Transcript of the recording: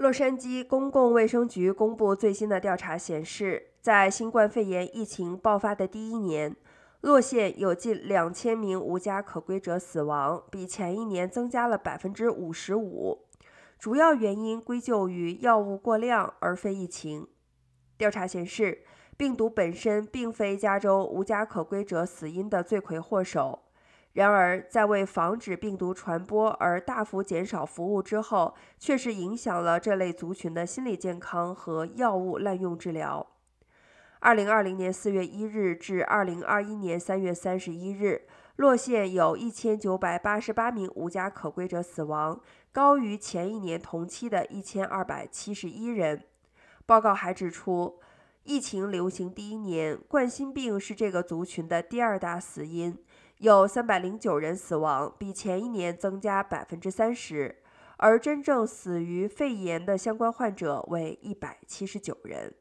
洛杉矶公共卫生局公布最新的调查显示，在新冠肺炎疫情爆发的第一年，洛县有近两千名无家可归者死亡，比前一年增加了百分之五十五。主要原因归咎于药物过量，而非疫情。调查显示，病毒本身并非加州无家可归者死因的罪魁祸首。然而，在为防止病毒传播而大幅减少服务之后，确实影响了这类族群的心理健康和药物滥用治疗。二零二零年四月一日至二零二一年三月三十一日，洛县有一千九百八十八名无家可归者死亡，高于前一年同期的一千二百七十一人。报告还指出，疫情流行第一年，冠心病是这个族群的第二大死因。有三百零九人死亡，比前一年增加百分之三十，而真正死于肺炎的相关患者为一百七十九人。